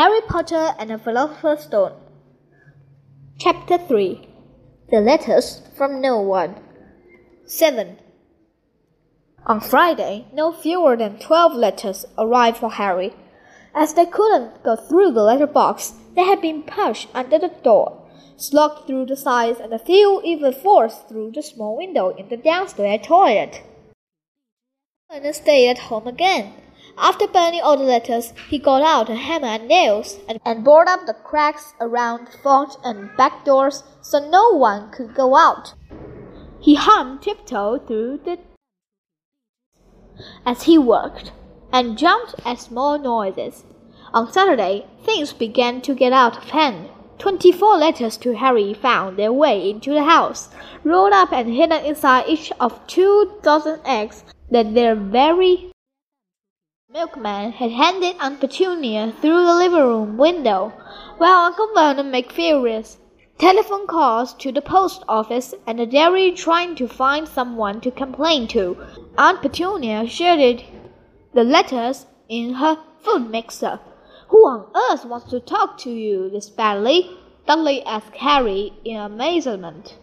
Harry Potter and the Philosopher's Stone. Chapter 3 The Letters from No One. 7. On Friday, no fewer than twelve letters arrived for Harry. As they couldn't go through the letter box, they had been pushed under the door, slugged through the sides, and a few even forced through the small window in the downstairs toilet. And stayed at home again. After burning all the letters, he got out a hammer and nails and, and bored up the cracks around the front and back doors so no one could go out. He hummed tiptoe through the as he worked and jumped at small noises. On Saturday, things began to get out of hand. Twenty-four letters to Harry found their way into the house, rolled up and hidden inside each of two dozen eggs that their very milkman had handed Aunt Petunia through the living room window, while Uncle Vernon made furious telephone calls to the post office and the dairy trying to find someone to complain to. Aunt Petunia shredded the letters in her food mixer. Who on earth wants to talk to you this badly? Dudley asked Harry in amazement.